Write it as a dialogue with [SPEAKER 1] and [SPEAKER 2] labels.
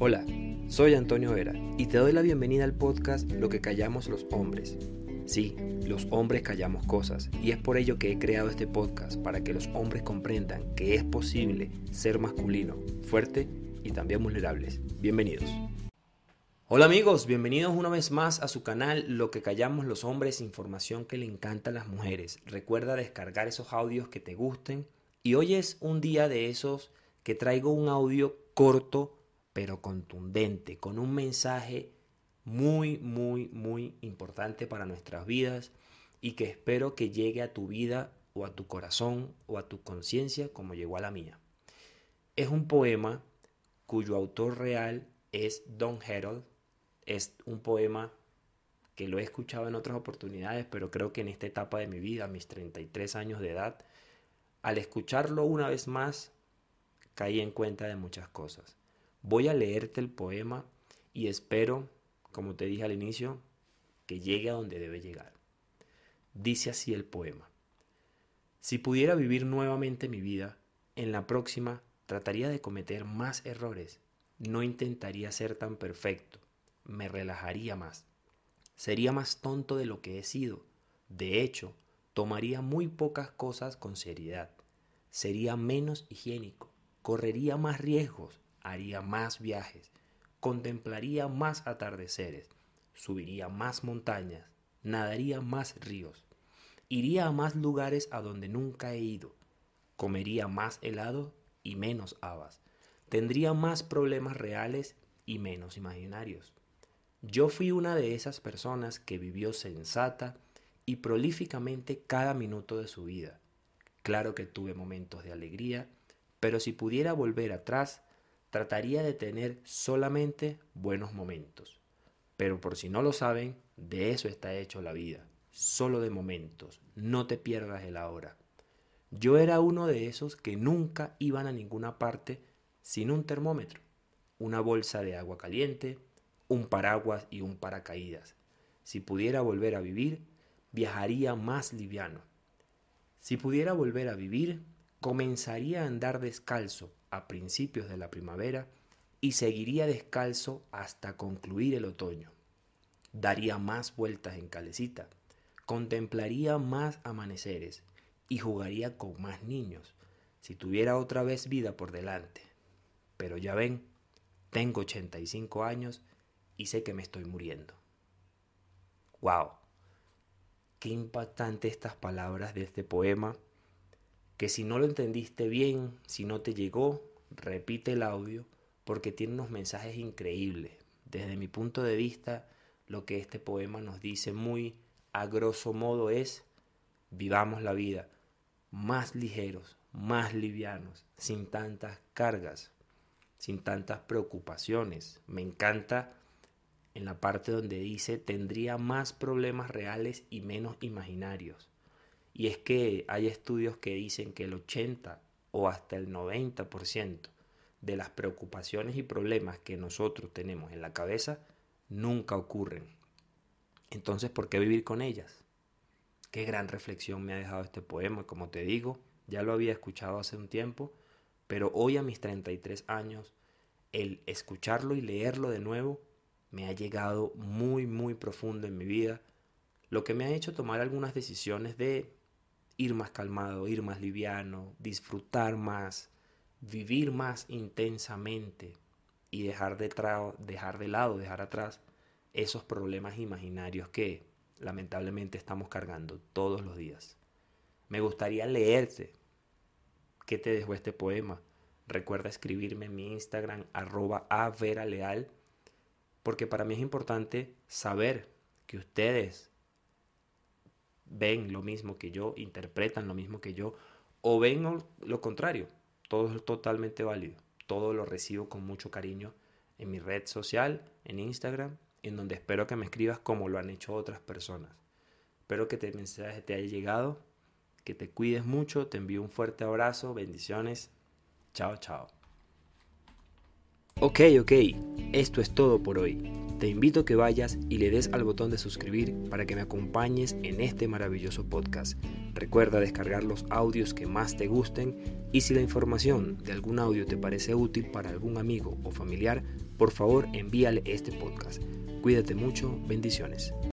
[SPEAKER 1] Hola, soy Antonio Vera y te doy la bienvenida al podcast Lo que callamos los hombres. Sí, los hombres callamos cosas y es por ello que he creado este podcast para que los hombres comprendan que es posible ser masculino, fuerte y también vulnerables. Bienvenidos. Hola amigos, bienvenidos una vez más a su canal Lo que callamos los hombres, información que le encanta a las mujeres. Recuerda descargar esos audios que te gusten y hoy es un día de esos que traigo un audio corto pero contundente, con un mensaje muy, muy, muy importante para nuestras vidas y que espero que llegue a tu vida o a tu corazón o a tu conciencia como llegó a la mía. Es un poema cuyo autor real es Don Harold. Es un poema que lo he escuchado en otras oportunidades, pero creo que en esta etapa de mi vida, mis 33 años de edad, al escucharlo una vez más, caí en cuenta de muchas cosas. Voy a leerte el poema y espero, como te dije al inicio, que llegue a donde debe llegar. Dice así el poema. Si pudiera vivir nuevamente mi vida, en la próxima trataría de cometer más errores. No intentaría ser tan perfecto. Me relajaría más. Sería más tonto de lo que he sido. De hecho, tomaría muy pocas cosas con seriedad. Sería menos higiénico. Correría más riesgos haría más viajes, contemplaría más atardeceres, subiría más montañas, nadaría más ríos, iría a más lugares a donde nunca he ido, comería más helado y menos habas, tendría más problemas reales y menos imaginarios. Yo fui una de esas personas que vivió sensata y prolíficamente cada minuto de su vida. Claro que tuve momentos de alegría, pero si pudiera volver atrás, trataría de tener solamente buenos momentos. Pero por si no lo saben, de eso está hecho la vida, solo de momentos, no te pierdas el ahora. Yo era uno de esos que nunca iban a ninguna parte sin un termómetro, una bolsa de agua caliente, un paraguas y un paracaídas. Si pudiera volver a vivir, viajaría más liviano. Si pudiera volver a vivir, comenzaría a andar descalzo a principios de la primavera y seguiría descalzo hasta concluir el otoño. Daría más vueltas en calecita, contemplaría más amaneceres y jugaría con más niños si tuviera otra vez vida por delante. Pero ya ven, tengo 85 años y sé que me estoy muriendo. ¡Wow! Qué impactante estas palabras de este poema que si no lo entendiste bien, si no te llegó, repite el audio porque tiene unos mensajes increíbles. Desde mi punto de vista, lo que este poema nos dice muy a grosso modo es, vivamos la vida más ligeros, más livianos, sin tantas cargas, sin tantas preocupaciones. Me encanta en la parte donde dice, tendría más problemas reales y menos imaginarios. Y es que hay estudios que dicen que el 80 o hasta el 90% de las preocupaciones y problemas que nosotros tenemos en la cabeza nunca ocurren. Entonces, ¿por qué vivir con ellas? Qué gran reflexión me ha dejado este poema, como te digo, ya lo había escuchado hace un tiempo, pero hoy a mis 33 años, el escucharlo y leerlo de nuevo me ha llegado muy, muy profundo en mi vida, lo que me ha hecho tomar algunas decisiones de ir más calmado, ir más liviano, disfrutar más, vivir más intensamente y dejar de, dejar de lado, dejar atrás esos problemas imaginarios que lamentablemente estamos cargando todos los días. Me gustaría leerte qué te dejó este poema. Recuerda escribirme en mi Instagram arroba leal porque para mí es importante saber que ustedes ven lo mismo que yo, interpretan lo mismo que yo, o ven lo contrario. Todo es totalmente válido. Todo lo recibo con mucho cariño en mi red social, en Instagram, en donde espero que me escribas como lo han hecho otras personas. Espero que este mensaje te haya llegado, que te cuides mucho, te envío un fuerte abrazo, bendiciones. Chao, chao. Ok, ok, esto es todo por hoy. Te invito a que vayas y le des al botón de suscribir para que me acompañes en este maravilloso podcast. Recuerda descargar los audios que más te gusten y si la información de algún audio te parece útil para algún amigo o familiar, por favor envíale este podcast. Cuídate mucho, bendiciones.